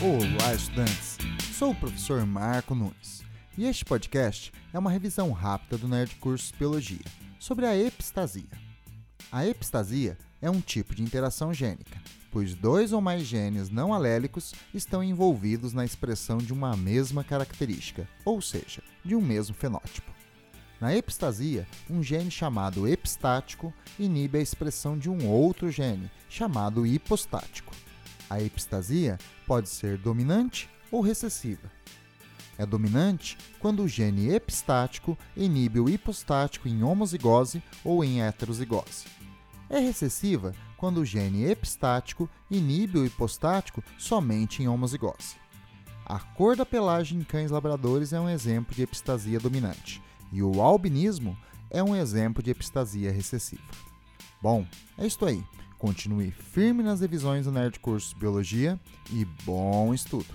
Olá, estudantes! Sou o professor Marco Nunes e este podcast é uma revisão rápida do Nerd Cursos Biologia sobre a epistasia. A epistasia é um tipo de interação gênica, pois dois ou mais genes não alélicos estão envolvidos na expressão de uma mesma característica, ou seja, de um mesmo fenótipo. Na epistasia, um gene chamado epistático inibe a expressão de um outro gene, chamado hipostático. A epistasia pode ser dominante ou recessiva. É dominante quando o gene epistático inibe o hipostático em homozigose ou em heterozigose. É recessiva quando o gene epistático inibe o hipostático somente em homozigose. A cor da pelagem em cães labradores é um exemplo de epistasia dominante e o albinismo é um exemplo de epistasia recessiva. Bom, é isto aí. Continue firme nas revisões do Nerd Curso Biologia e bom estudo!